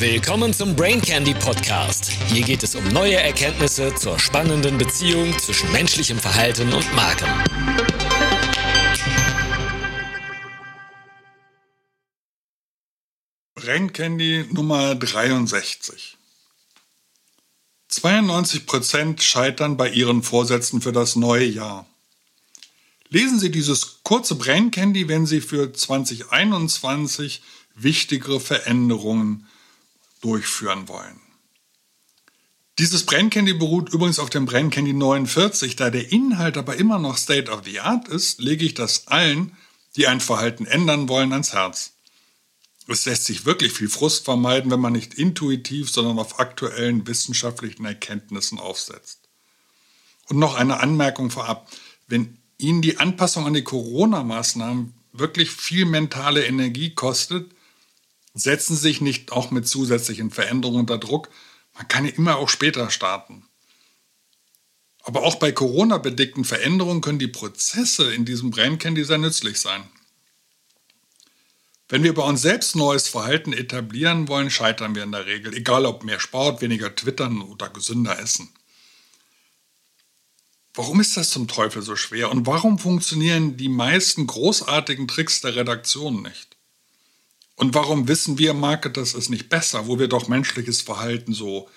Willkommen zum Brain Candy Podcast. Hier geht es um neue Erkenntnisse zur spannenden Beziehung zwischen menschlichem Verhalten und Marken. Brain Candy Nummer 63. 92% scheitern bei ihren Vorsätzen für das neue Jahr. Lesen Sie dieses kurze Brain Candy, wenn Sie für 2021 wichtigere Veränderungen durchführen wollen. Dieses Brain Candy beruht übrigens auf dem Brain Candy 49. Da der Inhalt aber immer noch State of the Art ist, lege ich das allen, die ein Verhalten ändern wollen, ans Herz. Es lässt sich wirklich viel Frust vermeiden, wenn man nicht intuitiv, sondern auf aktuellen wissenschaftlichen Erkenntnissen aufsetzt. Und noch eine Anmerkung vorab. Wenn Ihnen die Anpassung an die Corona-Maßnahmen wirklich viel mentale Energie kostet, setzen Sie sich nicht auch mit zusätzlichen Veränderungen unter Druck. Man kann ja immer auch später starten. Aber auch bei Corona-bedingten Veränderungen können die Prozesse in diesem Brain Candy sehr nützlich sein. Wenn wir bei uns selbst neues Verhalten etablieren wollen, scheitern wir in der Regel, egal ob mehr Sport, weniger Twittern oder gesünder essen. Warum ist das zum Teufel so schwer und warum funktionieren die meisten großartigen Tricks der Redaktion nicht? Und warum wissen wir Marketers es nicht besser, wo wir doch menschliches Verhalten so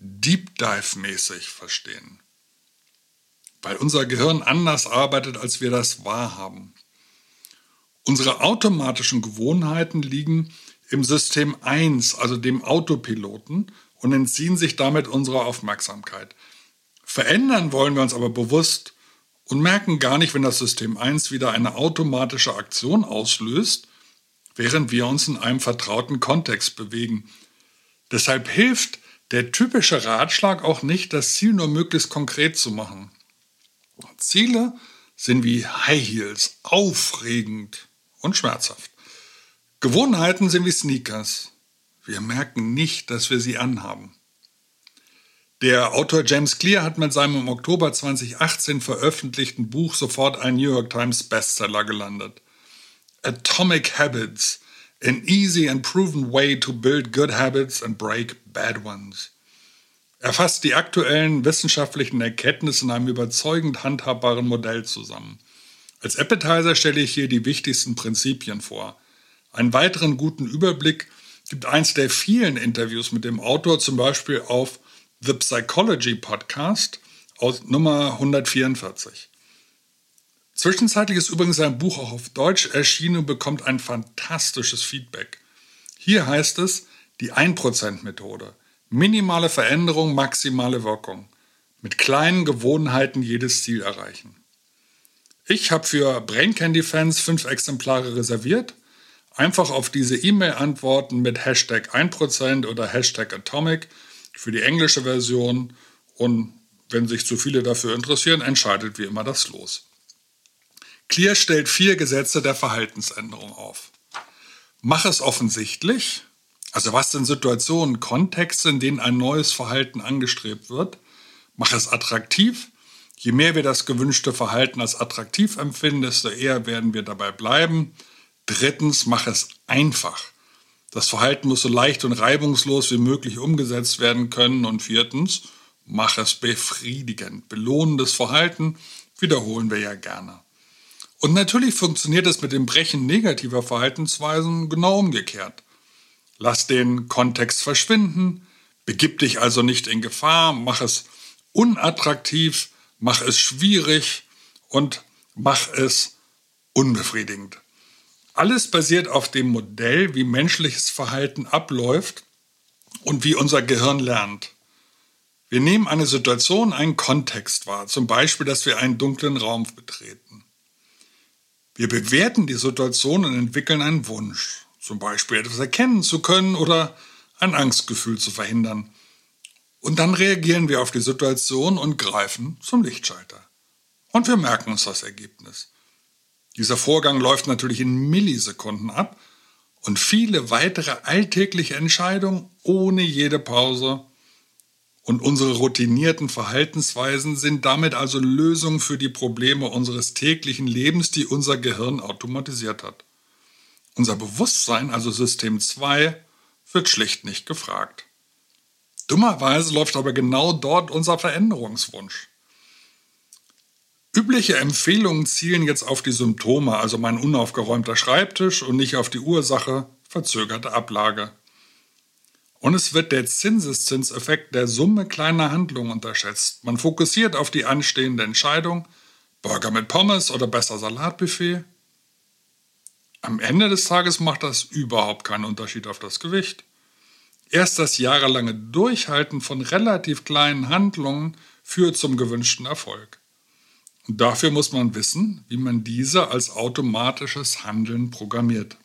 Deep Dive-mäßig verstehen? Weil unser Gehirn anders arbeitet, als wir das wahrhaben. Unsere automatischen Gewohnheiten liegen im System 1, also dem Autopiloten, und entziehen sich damit unserer Aufmerksamkeit. Verändern wollen wir uns aber bewusst und merken gar nicht, wenn das System 1 wieder eine automatische Aktion auslöst, während wir uns in einem vertrauten Kontext bewegen. Deshalb hilft der typische Ratschlag auch nicht, das Ziel nur möglichst konkret zu machen. Ziele sind wie High Heels, aufregend, und schmerzhaft. Gewohnheiten sind wie Sneakers. Wir merken nicht, dass wir sie anhaben. Der Autor James Clear hat mit seinem im Oktober 2018 veröffentlichten Buch sofort ein New York Times Bestseller gelandet. Atomic Habits, an easy and proven way to build good habits and break bad ones. Er fasst die aktuellen wissenschaftlichen Erkenntnisse in einem überzeugend handhabbaren Modell zusammen. Als Appetizer stelle ich hier die wichtigsten Prinzipien vor. Einen weiteren guten Überblick gibt eins der vielen Interviews mit dem Autor, zum Beispiel auf The Psychology Podcast aus Nummer 144. Zwischenzeitlich ist übrigens sein Buch auch auf Deutsch erschienen und bekommt ein fantastisches Feedback. Hier heißt es die 1%-Methode. Minimale Veränderung, maximale Wirkung. Mit kleinen Gewohnheiten jedes Ziel erreichen. Ich habe für Brain Candy Fans fünf Exemplare reserviert. Einfach auf diese E-Mail antworten mit Hashtag 1% oder Hashtag Atomic für die englische Version. Und wenn sich zu viele dafür interessieren, entscheidet wie immer das Los. Clear stellt vier Gesetze der Verhaltensänderung auf. Mach es offensichtlich, also was sind Situationen, Kontexte, in denen ein neues Verhalten angestrebt wird. Mach es attraktiv, Je mehr wir das gewünschte Verhalten als attraktiv empfinden, desto eher werden wir dabei bleiben. Drittens, mach es einfach. Das Verhalten muss so leicht und reibungslos wie möglich umgesetzt werden können. Und viertens, mach es befriedigend. Belohnendes Verhalten wiederholen wir ja gerne. Und natürlich funktioniert es mit dem Brechen negativer Verhaltensweisen genau umgekehrt. Lass den Kontext verschwinden, begib dich also nicht in Gefahr, mach es unattraktiv, mach es schwierig und mach es unbefriedigend. Alles basiert auf dem Modell, wie menschliches Verhalten abläuft und wie unser Gehirn lernt. Wir nehmen eine Situation, einen Kontext wahr, zum Beispiel, dass wir einen dunklen Raum betreten. Wir bewerten die Situation und entwickeln einen Wunsch, zum Beispiel etwas erkennen zu können oder ein Angstgefühl zu verhindern. Und dann reagieren wir auf die Situation und greifen zum Lichtschalter. Und wir merken uns das Ergebnis. Dieser Vorgang läuft natürlich in Millisekunden ab und viele weitere alltägliche Entscheidungen ohne jede Pause. Und unsere routinierten Verhaltensweisen sind damit also Lösungen für die Probleme unseres täglichen Lebens, die unser Gehirn automatisiert hat. Unser Bewusstsein, also System 2, wird schlicht nicht gefragt. Dummerweise läuft aber genau dort unser Veränderungswunsch. Übliche Empfehlungen zielen jetzt auf die Symptome, also mein unaufgeräumter Schreibtisch und nicht auf die Ursache, verzögerte Ablage. Und es wird der Zinseszinseffekt der Summe kleiner Handlungen unterschätzt. Man fokussiert auf die anstehende Entscheidung, Burger mit Pommes oder besser Salatbuffet. Am Ende des Tages macht das überhaupt keinen Unterschied auf das Gewicht. Erst das jahrelange Durchhalten von relativ kleinen Handlungen führt zum gewünschten Erfolg. Und dafür muss man wissen, wie man diese als automatisches Handeln programmiert.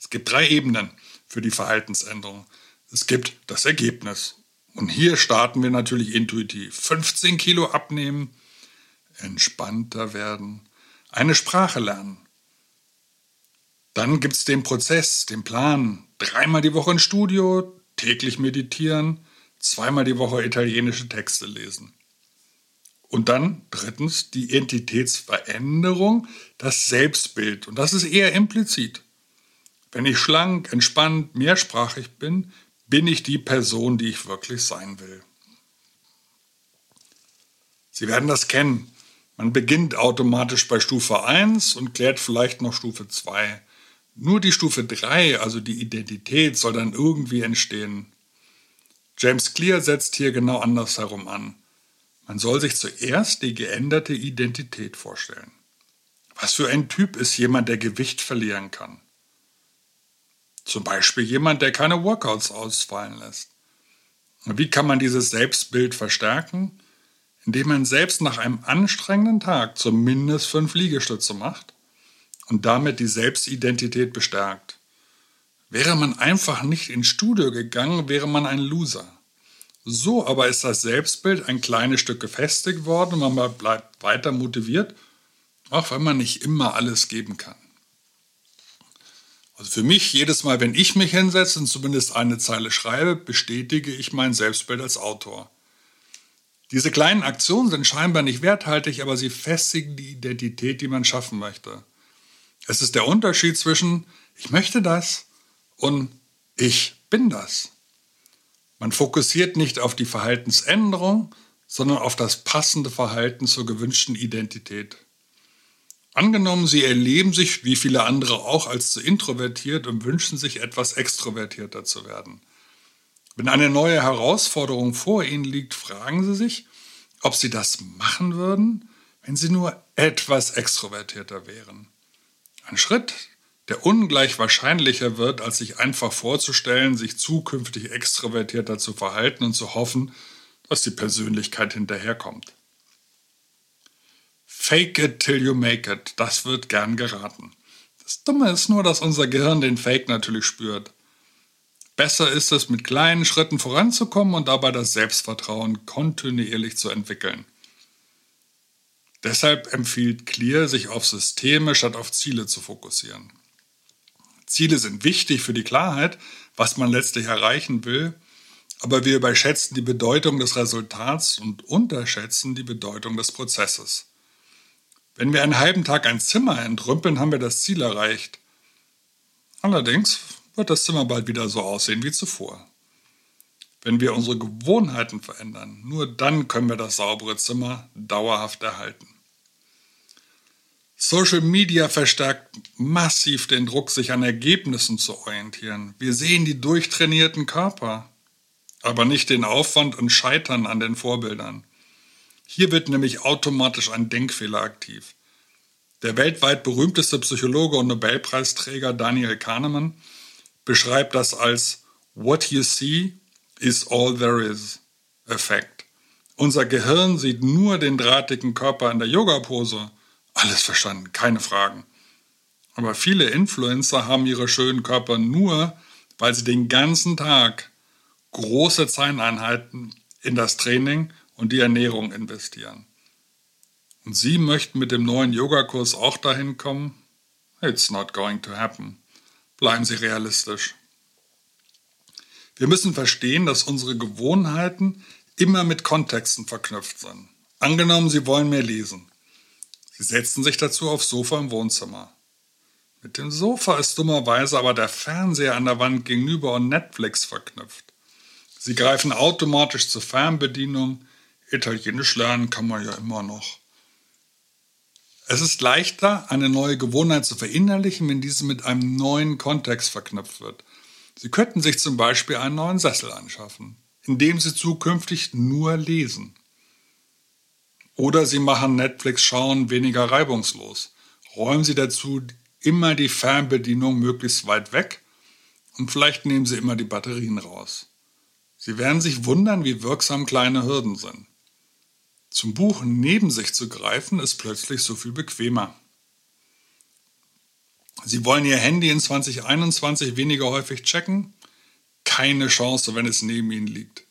Es gibt drei Ebenen für die Verhaltensänderung. Es gibt das Ergebnis. Und hier starten wir natürlich intuitiv. 15 Kilo abnehmen, entspannter werden, eine Sprache lernen. Dann gibt es den Prozess, den Plan. Dreimal die Woche ins Studio, täglich meditieren, zweimal die Woche italienische Texte lesen. Und dann drittens die Identitätsveränderung, das Selbstbild. Und das ist eher implizit. Wenn ich schlank, entspannt, mehrsprachig bin, bin ich die Person, die ich wirklich sein will. Sie werden das kennen. Man beginnt automatisch bei Stufe 1 und klärt vielleicht noch Stufe 2. Nur die Stufe 3, also die Identität, soll dann irgendwie entstehen. James Clear setzt hier genau andersherum an. Man soll sich zuerst die geänderte Identität vorstellen. Was für ein Typ ist jemand, der Gewicht verlieren kann? Zum Beispiel jemand, der keine Workouts ausfallen lässt. Wie kann man dieses Selbstbild verstärken? Indem man selbst nach einem anstrengenden Tag zumindest fünf Liegestütze macht und damit die Selbstidentität bestärkt. Wäre man einfach nicht ins Studio gegangen, wäre man ein Loser. So aber ist das Selbstbild ein kleines Stück gefestigt worden und man bleibt weiter motiviert, auch wenn man nicht immer alles geben kann. Also für mich, jedes Mal, wenn ich mich hinsetze und zumindest eine Zeile schreibe, bestätige ich mein Selbstbild als Autor. Diese kleinen Aktionen sind scheinbar nicht werthaltig, aber sie festigen die Identität, die man schaffen möchte. Es ist der Unterschied zwischen ich möchte das und ich bin das. Man fokussiert nicht auf die Verhaltensänderung, sondern auf das passende Verhalten zur gewünschten Identität. Angenommen, Sie erleben sich, wie viele andere auch, als zu introvertiert und wünschen sich etwas extrovertierter zu werden. Wenn eine neue Herausforderung vor Ihnen liegt, fragen Sie sich, ob Sie das machen würden, wenn Sie nur etwas extrovertierter wären. Ein Schritt, der ungleich wahrscheinlicher wird, als sich einfach vorzustellen, sich zukünftig extrovertierter zu verhalten und zu hoffen, dass die Persönlichkeit hinterherkommt. Fake it till you make it, das wird gern geraten. Das Dumme ist nur, dass unser Gehirn den Fake natürlich spürt. Besser ist es, mit kleinen Schritten voranzukommen und dabei das Selbstvertrauen kontinuierlich zu entwickeln. Deshalb empfiehlt Clear, sich auf Systeme statt auf Ziele zu fokussieren. Ziele sind wichtig für die Klarheit, was man letztlich erreichen will, aber wir überschätzen die Bedeutung des Resultats und unterschätzen die Bedeutung des Prozesses. Wenn wir einen halben Tag ein Zimmer entrümpeln, haben wir das Ziel erreicht. Allerdings wird das Zimmer bald wieder so aussehen wie zuvor. Wenn wir unsere Gewohnheiten verändern, nur dann können wir das saubere Zimmer dauerhaft erhalten. Social Media verstärkt massiv den Druck, sich an Ergebnissen zu orientieren. Wir sehen die durchtrainierten Körper, aber nicht den Aufwand und Scheitern an den Vorbildern. Hier wird nämlich automatisch ein Denkfehler aktiv. Der weltweit berühmteste Psychologe und Nobelpreisträger Daniel Kahnemann beschreibt das als What you see is all there is Effekt. Unser Gehirn sieht nur den drahtigen Körper in der Yoga-Pose. Alles verstanden, keine Fragen. Aber viele Influencer haben ihre schönen Körper nur, weil sie den ganzen Tag große Zeiteinheiten in das Training und die Ernährung investieren. Und Sie möchten mit dem neuen Yogakurs auch dahin kommen? It's not going to happen. Bleiben Sie realistisch. Wir müssen verstehen, dass unsere Gewohnheiten immer mit Kontexten verknüpft sind. Angenommen, Sie wollen mehr lesen. Sie setzen sich dazu aufs Sofa im Wohnzimmer. Mit dem Sofa ist dummerweise aber der Fernseher an der Wand gegenüber und Netflix verknüpft. Sie greifen automatisch zur Fernbedienung. Italienisch lernen kann man ja immer noch. Es ist leichter, eine neue Gewohnheit zu verinnerlichen, wenn diese mit einem neuen Kontext verknüpft wird. Sie könnten sich zum Beispiel einen neuen Sessel anschaffen, indem Sie zukünftig nur lesen. Oder Sie machen Netflix-Schauen weniger reibungslos. Räumen Sie dazu immer die Fernbedienung möglichst weit weg und vielleicht nehmen Sie immer die Batterien raus. Sie werden sich wundern, wie wirksam kleine Hürden sind. Zum Buch neben sich zu greifen, ist plötzlich so viel bequemer. Sie wollen Ihr Handy in 2021 weniger häufig checken? Keine Chance, wenn es neben Ihnen liegt.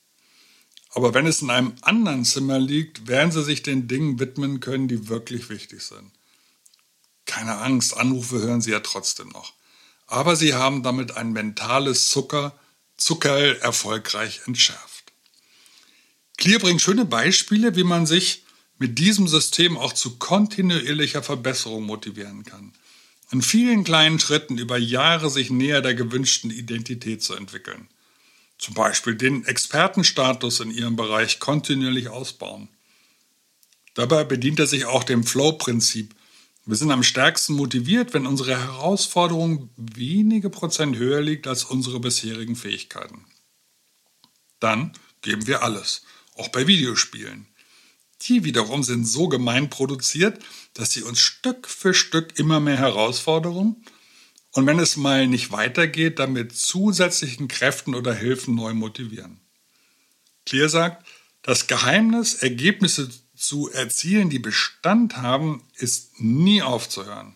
Aber wenn es in einem anderen Zimmer liegt, werden Sie sich den Dingen widmen können, die wirklich wichtig sind. Keine Angst, Anrufe hören Sie ja trotzdem noch. Aber Sie haben damit ein mentales Zucker, Zuckerl erfolgreich entschärft. Clear bringt schöne Beispiele, wie man sich mit diesem System auch zu kontinuierlicher Verbesserung motivieren kann. In vielen kleinen Schritten über Jahre sich näher der gewünschten Identität zu entwickeln. Zum Beispiel den Expertenstatus in Ihrem Bereich kontinuierlich ausbauen. Dabei bedient er sich auch dem Flow-Prinzip, wir sind am stärksten motiviert, wenn unsere Herausforderung wenige Prozent höher liegt als unsere bisherigen Fähigkeiten. Dann geben wir alles, auch bei Videospielen. Die wiederum sind so gemein produziert, dass sie uns Stück für Stück immer mehr Herausforderungen und wenn es mal nicht weitergeht, dann mit zusätzlichen Kräften oder Hilfen neu motivieren. Clear sagt, das Geheimnis, Ergebnisse zu erzielen, die Bestand haben, ist nie aufzuhören.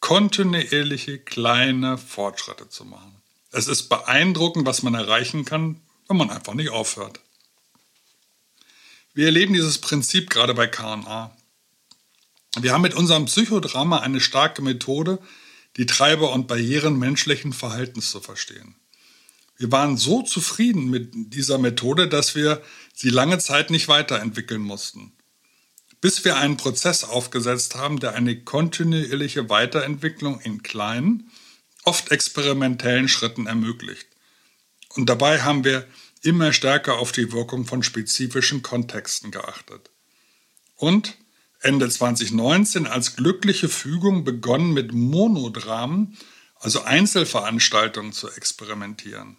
Kontinuierliche kleine Fortschritte zu machen. Es ist beeindruckend, was man erreichen kann, wenn man einfach nicht aufhört. Wir erleben dieses Prinzip gerade bei KA. Wir haben mit unserem Psychodrama eine starke Methode, die Treiber und Barrieren menschlichen Verhaltens zu verstehen. Wir waren so zufrieden mit dieser Methode, dass wir sie lange Zeit nicht weiterentwickeln mussten. Bis wir einen Prozess aufgesetzt haben, der eine kontinuierliche Weiterentwicklung in kleinen, oft experimentellen Schritten ermöglicht. Und dabei haben wir immer stärker auf die Wirkung von spezifischen Kontexten geachtet. Und Ende 2019 als glückliche Fügung begonnen mit Monodramen, also Einzelveranstaltungen zu experimentieren.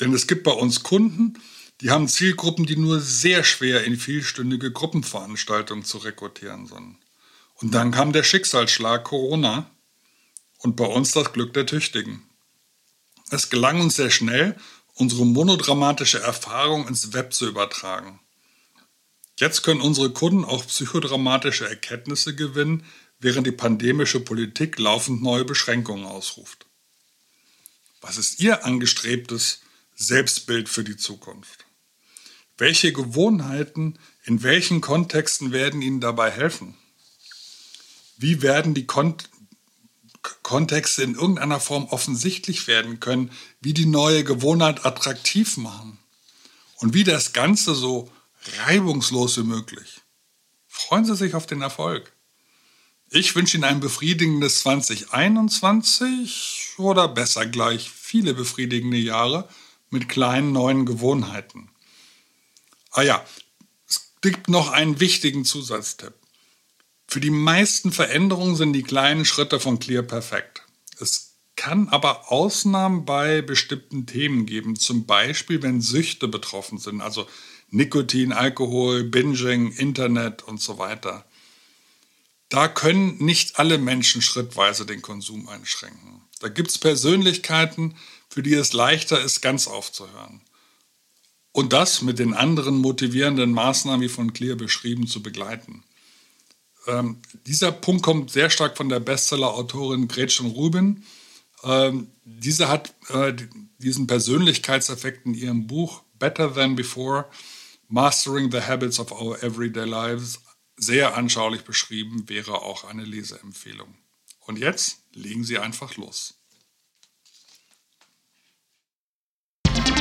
Denn es gibt bei uns Kunden, die haben Zielgruppen, die nur sehr schwer in vielstündige Gruppenveranstaltungen zu rekrutieren sind. Und dann kam der Schicksalsschlag Corona und bei uns das Glück der Tüchtigen. Es gelang uns sehr schnell, unsere monodramatische Erfahrung ins Web zu übertragen. Jetzt können unsere Kunden auch psychodramatische Erkenntnisse gewinnen, während die pandemische Politik laufend neue Beschränkungen ausruft. Was ist Ihr angestrebtes Selbstbild für die Zukunft? Welche Gewohnheiten in welchen Kontexten werden Ihnen dabei helfen? Wie werden die Kont Kontexte in irgendeiner Form offensichtlich werden können, wie die neue Gewohnheit attraktiv machen und wie das Ganze so reibungslos wie möglich. Freuen Sie sich auf den Erfolg. Ich wünsche Ihnen ein befriedigendes 2021 oder besser gleich viele befriedigende Jahre mit kleinen neuen Gewohnheiten. Ah ja, es gibt noch einen wichtigen Zusatztipp. Für die meisten Veränderungen sind die kleinen Schritte von Clear perfekt. Es kann aber Ausnahmen bei bestimmten Themen geben, zum Beispiel wenn Süchte betroffen sind, also Nikotin, Alkohol, Binging, Internet und so weiter. Da können nicht alle Menschen schrittweise den Konsum einschränken. Da gibt es Persönlichkeiten, für die es leichter ist, ganz aufzuhören. Und das mit den anderen motivierenden Maßnahmen, wie von Clear beschrieben, zu begleiten. Ähm, dieser Punkt kommt sehr stark von der Bestseller-Autorin Gretchen Rubin. Ähm, diese hat äh, diesen Persönlichkeitseffekt in ihrem Buch Better Than Before, Mastering the Habits of Our Everyday Lives sehr anschaulich beschrieben, wäre auch eine Leseempfehlung. Und jetzt legen Sie einfach los.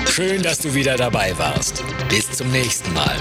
Schön, dass du wieder dabei warst. Bis zum nächsten Mal.